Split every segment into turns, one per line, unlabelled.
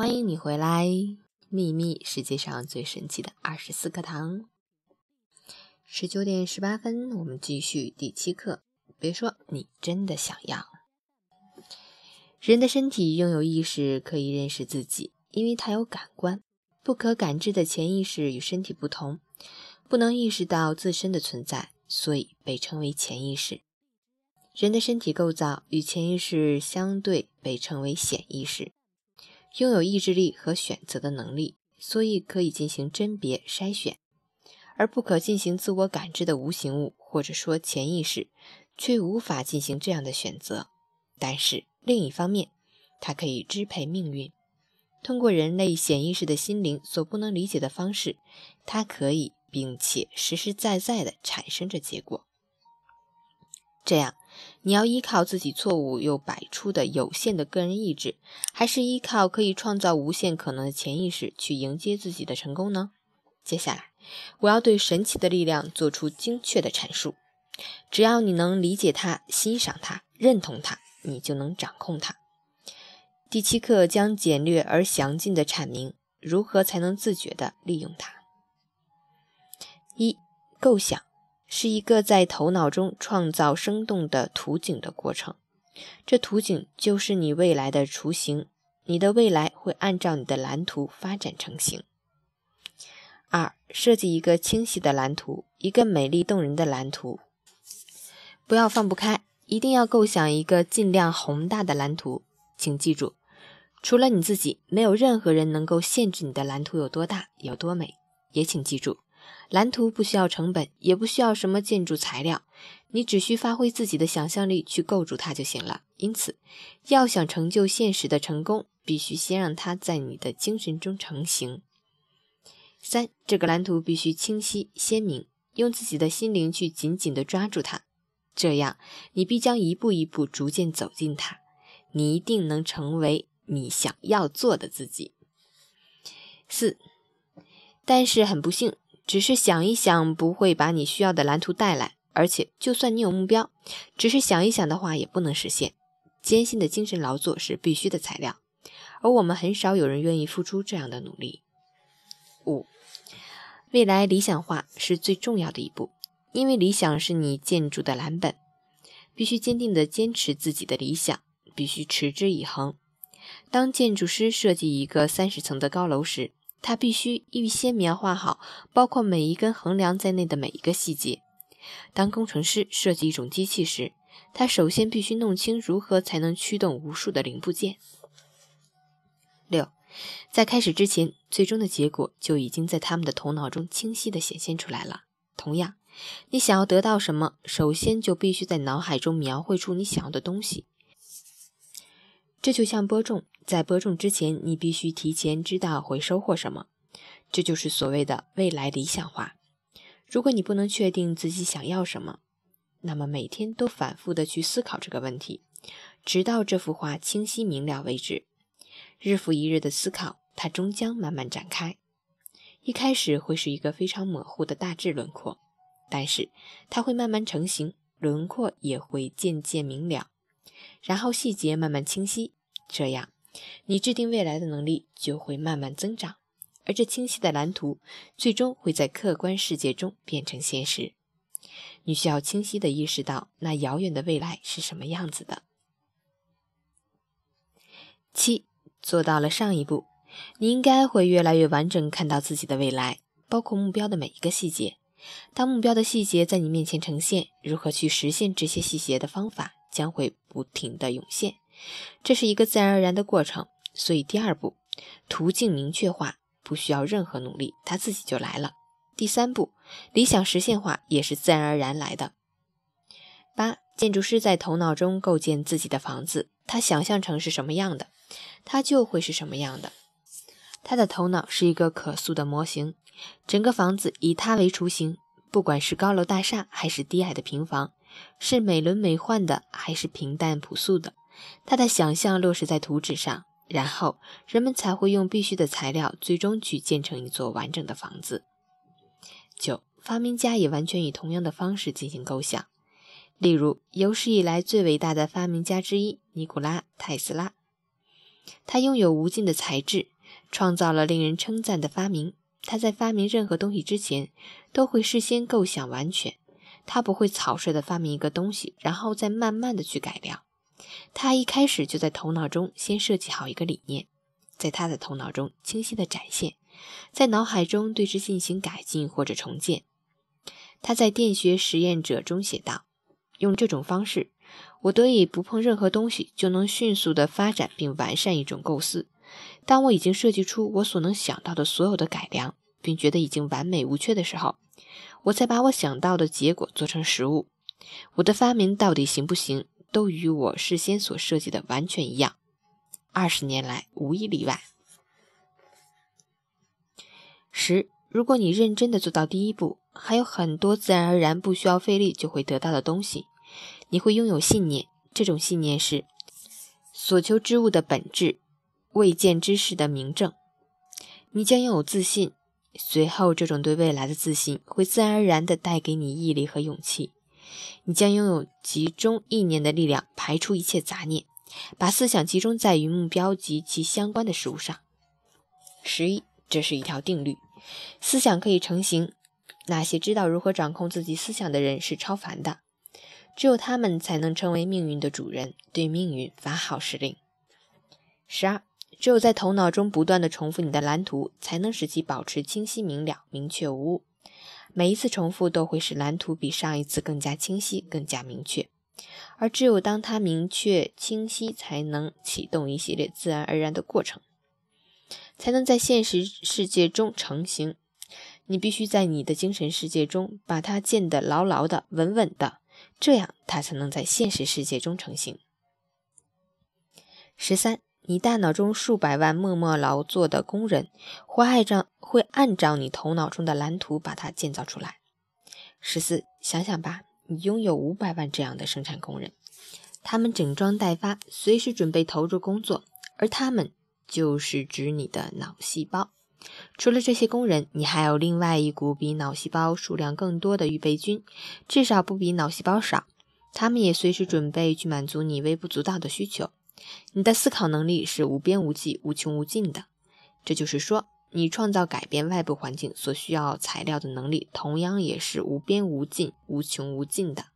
欢迎你回来，《秘密世界上最神奇的二十四课堂》。十九点十八分，我们继续第七课。别说你真的想要。人的身体拥有意识，可以认识自己，因为它有感官。不可感知的潜意识与身体不同，不能意识到自身的存在，所以被称为潜意识。人的身体构造与潜意识相对，被称为显意识。拥有意志力和选择的能力，所以可以进行甄别筛选；而不可进行自我感知的无形物，或者说潜意识，却无法进行这样的选择。但是另一方面，它可以支配命运。通过人类显意识的心灵所不能理解的方式，它可以并且实实在在地产生着结果。这样，你要依靠自己错误又摆出的有限的个人意志，还是依靠可以创造无限可能的潜意识去迎接自己的成功呢？接下来，我要对神奇的力量做出精确的阐述。只要你能理解它、欣赏它、认同它，你就能掌控它。第七课将简略而详尽地阐明如何才能自觉地利用它。一、构想。是一个在头脑中创造生动的图景的过程，这图景就是你未来的雏形，你的未来会按照你的蓝图发展成型。二、设计一个清晰的蓝图，一个美丽动人的蓝图，不要放不开，一定要构想一个尽量宏大的蓝图。请记住，除了你自己，没有任何人能够限制你的蓝图有多大、有多美。也请记住。蓝图不需要成本，也不需要什么建筑材料，你只需发挥自己的想象力去构筑它就行了。因此，要想成就现实的成功，必须先让它在你的精神中成型。三，这个蓝图必须清晰鲜明，用自己的心灵去紧紧地抓住它，这样你必将一步一步逐渐走进它，你一定能成为你想要做的自己。四，但是很不幸。只是想一想，不会把你需要的蓝图带来。而且，就算你有目标，只是想一想的话，也不能实现。艰辛的精神劳作是必须的材料，而我们很少有人愿意付出这样的努力。五，未来理想化是最重要的一步，因为理想是你建筑的蓝本，必须坚定地坚持自己的理想，必须持之以恒。当建筑师设计一个三十层的高楼时，他必须预先描画好包括每一根横梁在内的每一个细节。当工程师设计一种机器时，他首先必须弄清如何才能驱动无数的零部件。六，在开始之前，最终的结果就已经在他们的头脑中清晰地显现出来了。同样，你想要得到什么，首先就必须在脑海中描绘出你想要的东西。这就像播种。在播种之前，你必须提前知道会收获什么，这就是所谓的未来理想化。如果你不能确定自己想要什么，那么每天都反复的去思考这个问题，直到这幅画清晰明了为止。日复一日的思考，它终将慢慢展开。一开始会是一个非常模糊的大致轮廓，但是它会慢慢成型，轮廓也会渐渐明了，然后细节慢慢清晰，这样。你制定未来的能力就会慢慢增长，而这清晰的蓝图最终会在客观世界中变成现实。你需要清晰地意识到那遥远的未来是什么样子的。七，做到了上一步，你应该会越来越完整看到自己的未来，包括目标的每一个细节。当目标的细节在你面前呈现，如何去实现这些细节的方法将会不停地涌现。这是一个自然而然的过程，所以第二步，途径明确化不需要任何努力，它自己就来了。第三步，理想实现化也是自然而然来的。八，建筑师在头脑中构建自己的房子，他想象成是什么样的，他就会是什么样的。他的头脑是一个可塑的模型，整个房子以他为雏形，不管是高楼大厦还是低矮的平房，是美轮美奂的还是平淡朴素的。他的想象落实在图纸上，然后人们才会用必须的材料，最终去建成一座完整的房子。九，发明家也完全以同样的方式进行构想。例如，有史以来最伟大的发明家之一尼古拉·泰斯拉，他拥有无尽的才智，创造了令人称赞的发明。他在发明任何东西之前，都会事先构想完全。他不会草率地发明一个东西，然后再慢慢地去改良。他一开始就在头脑中先设计好一个理念，在他的头脑中清晰地展现，在脑海中对之进行改进或者重建。他在《电学实验者》中写道：“用这种方式，我得以不碰任何东西，就能迅速地发展并完善一种构思。当我已经设计出我所能想到的所有的改良，并觉得已经完美无缺的时候，我才把我想到的结果做成实物。我的发明到底行不行？”都与我事先所设计的完全一样，二十年来无一例外。十，如果你认真的做到第一步，还有很多自然而然不需要费力就会得到的东西。你会拥有信念，这种信念是所求之物的本质，未见之事的明证。你将拥有自信，随后这种对未来的自信会自然而然的带给你毅力和勇气。你将拥有集中意念的力量，排除一切杂念，把思想集中在与目标及其相关的事物上。十一，这是一条定律：思想可以成型。那些知道如何掌控自己思想的人是超凡的，只有他们才能成为命运的主人，对命运发号施令。十二，只有在头脑中不断的重复你的蓝图，才能使其保持清晰明了、明确无误。每一次重复都会使蓝图比上一次更加清晰、更加明确，而只有当它明确清晰，才能启动一系列自然而然的过程，才能在现实世界中成型。你必须在你的精神世界中把它建得牢牢的、稳稳的，这样它才能在现实世界中成型。十三。你大脑中数百万默默劳作的工人，会按照会按照你头脑中的蓝图把它建造出来。十四，想想吧，你拥有五百万这样的生产工人，他们整装待发，随时准备投入工作，而他们就是指你的脑细胞。除了这些工人，你还有另外一股比脑细胞数量更多的预备军，至少不比脑细胞少。他们也随时准备去满足你微不足道的需求。你的思考能力是无边无际、无穷无尽的，这就是说，你创造改变外部环境所需要材料的能力，同样也是无边无尽、无穷无尽的。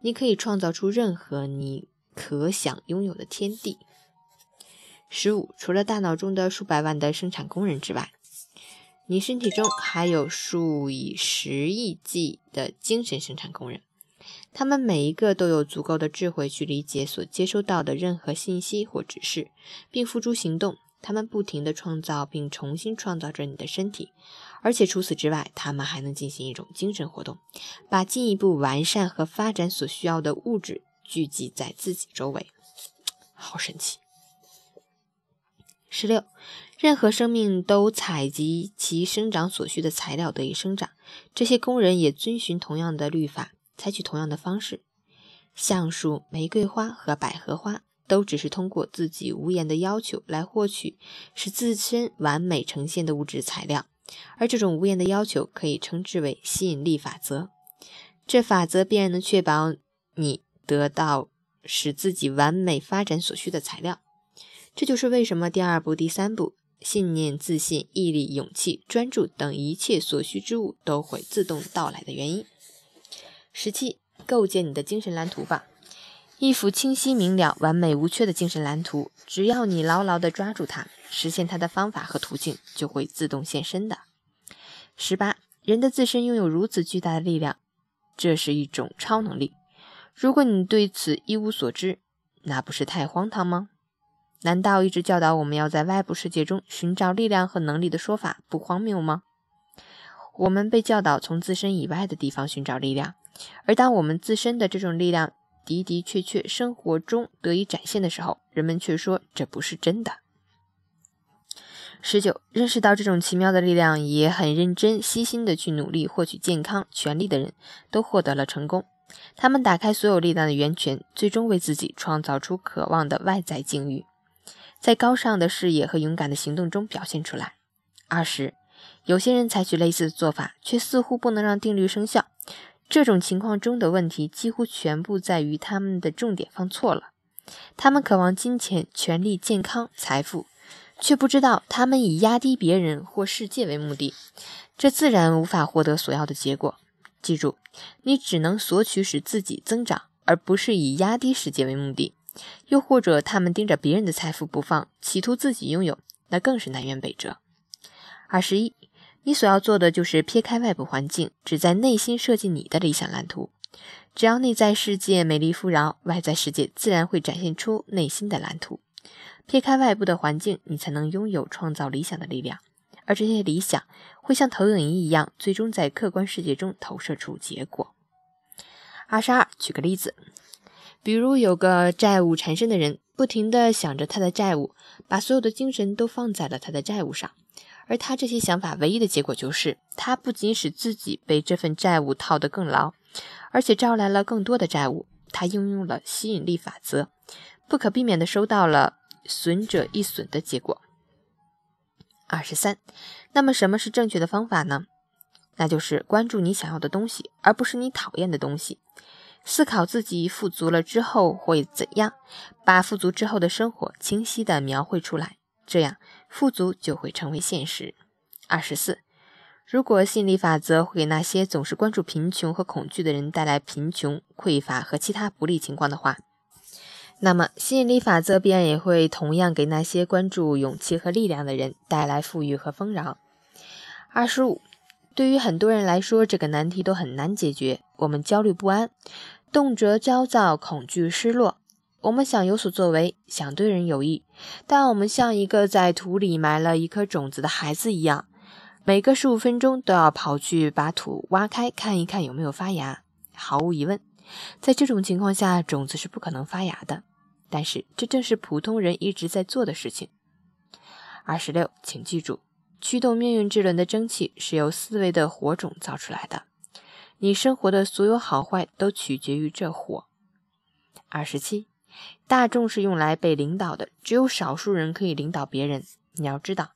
你可以创造出任何你可想拥有的天地。十五，除了大脑中的数百万的生产工人之外，你身体中还有数以十亿计的精神生产工人。他们每一个都有足够的智慧去理解所接收到的任何信息或指示，并付诸行动。他们不停地创造并重新创造着你的身体，而且除此之外，他们还能进行一种精神活动，把进一步完善和发展所需要的物质聚集在自己周围。好神奇！十六，任何生命都采集其生长所需的材料得以生长，这些工人也遵循同样的律法。采取同样的方式，橡树、玫瑰花和百合花都只是通过自己无言的要求来获取使自身完美呈现的物质材料，而这种无言的要求可以称之为吸引力法则。这法则必然能确保你得到使自己完美发展所需的材料。这就是为什么第二步、第三步——信念、自信、毅力、勇气、专注等一切所需之物都会自动到来的原因。十七，构建你的精神蓝图吧，一幅清晰明了、完美无缺的精神蓝图。只要你牢牢地抓住它，实现它的方法和途径就会自动现身的。十八，人的自身拥有如此巨大的力量，这是一种超能力。如果你对此一无所知，那不是太荒唐吗？难道一直教导我们要在外部世界中寻找力量和能力的说法不荒谬吗？我们被教导从自身以外的地方寻找力量。而当我们自身的这种力量的的确确生活中得以展现的时候，人们却说这不是真的。十九，认识到这种奇妙的力量，也很认真、悉心的去努力获取健康、权利的人，都获得了成功。他们打开所有力量的源泉，最终为自己创造出渴望的外在境遇，在高尚的视野和勇敢的行动中表现出来。二十，有些人采取类似的做法，却似乎不能让定律生效。这种情况中的问题几乎全部在于他们的重点放错了。他们渴望金钱、权力、健康、财富，却不知道他们以压低别人或世界为目的，这自然无法获得所要的结果。记住，你只能索取使自己增长，而不是以压低世界为目的。又或者，他们盯着别人的财富不放，企图自己拥有，那更是南辕北辙。二十一，你所要做的就是撇开外部环境，只在内心设计你的理想蓝图。只要内在世界美丽富饶，外在世界自然会展现出内心的蓝图。撇开外部的环境，你才能拥有创造理想的力量，而这些理想会像投影仪一样，最终在客观世界中投射出结果。二十二，举个例子，比如有个债务缠身的人，不停地想着他的债务，把所有的精神都放在了他的债务上，而他这些想法唯一的结果就是，他不仅使自己被这份债务套得更牢，而且招来了更多的债务。他应用了吸引力法则，不可避免地收到了。损者一损的结果。二十三，那么什么是正确的方法呢？那就是关注你想要的东西，而不是你讨厌的东西。思考自己富足了之后会怎样，把富足之后的生活清晰地描绘出来，这样富足就会成为现实。二十四，如果吸引力法则会给那些总是关注贫穷和恐惧的人带来贫穷、匮乏和其他不利情况的话。那么，吸引力法则必然也会同样给那些关注勇气和力量的人带来富裕和丰饶。二十五，对于很多人来说，这个难题都很难解决。我们焦虑不安，动辄焦躁、恐惧、失落。我们想有所作为，想对人有益，但我们像一个在土里埋了一颗种子的孩子一样，每隔十五分钟都要跑去把土挖开，看一看有没有发芽。毫无疑问。在这种情况下，种子是不可能发芽的。但是，这正是普通人一直在做的事情。二十六，请记住，驱动命运之轮的蒸汽是由思维的火种造出来的。你生活的所有好坏都取决于这火。二十七，大众是用来被领导的，只有少数人可以领导别人。你要知道，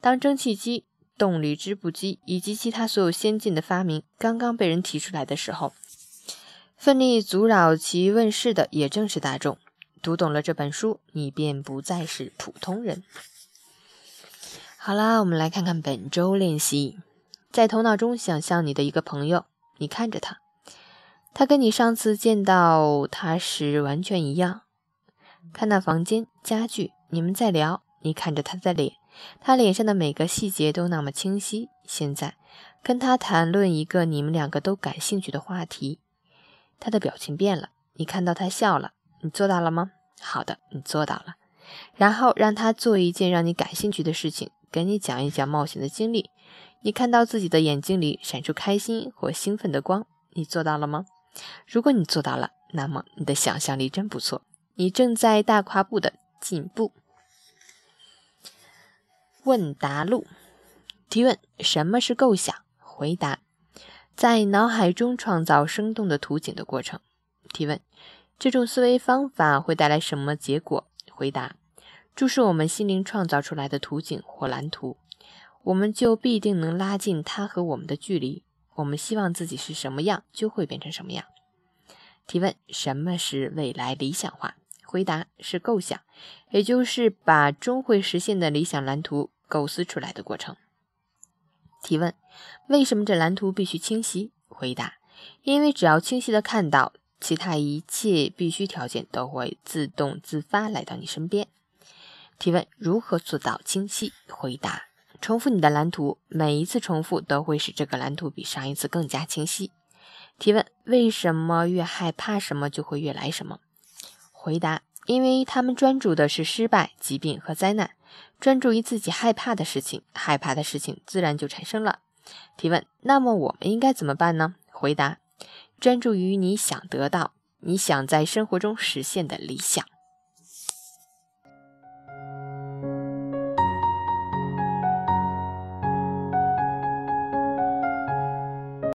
当蒸汽机、动力织布机以及其他所有先进的发明刚刚被人提出来的时候，奋力阻扰其问世的也正是大众。读懂了这本书，你便不再是普通人。好啦，我们来看看本周练习。在头脑中想象你的一个朋友，你看着他，他跟你上次见到他时完全一样。看那房间、家具，你们在聊，你看着他的脸，他脸上的每个细节都那么清晰。现在跟他谈论一个你们两个都感兴趣的话题。他的表情变了，你看到他笑了，你做到了吗？好的，你做到了。然后让他做一件让你感兴趣的事情，跟你讲一讲冒险的经历。你看到自己的眼睛里闪出开心或兴奋的光，你做到了吗？如果你做到了，那么你的想象力真不错，你正在大跨步的进步。问答录提问：什么是构想？回答。在脑海中创造生动的图景的过程。提问：这种思维方法会带来什么结果？回答：注视我们心灵创造出来的图景或蓝图，我们就必定能拉近它和我们的距离。我们希望自己是什么样，就会变成什么样。提问：什么是未来理想化？回答：是构想，也就是把终会实现的理想蓝图构思出来的过程。提问：为什么这蓝图必须清晰？回答：因为只要清晰的看到，其他一切必须条件都会自动自发来到你身边。提问：如何做到清晰？回答：重复你的蓝图，每一次重复都会使这个蓝图比上一次更加清晰。提问：为什么越害怕什么就会越来什么？回答：因为他们专注的是失败、疾病和灾难。专注于自己害怕的事情，害怕的事情自然就产生了。提问：那么我们应该怎么办呢？回答：专注于你想得到、你想在生活中实现的理想。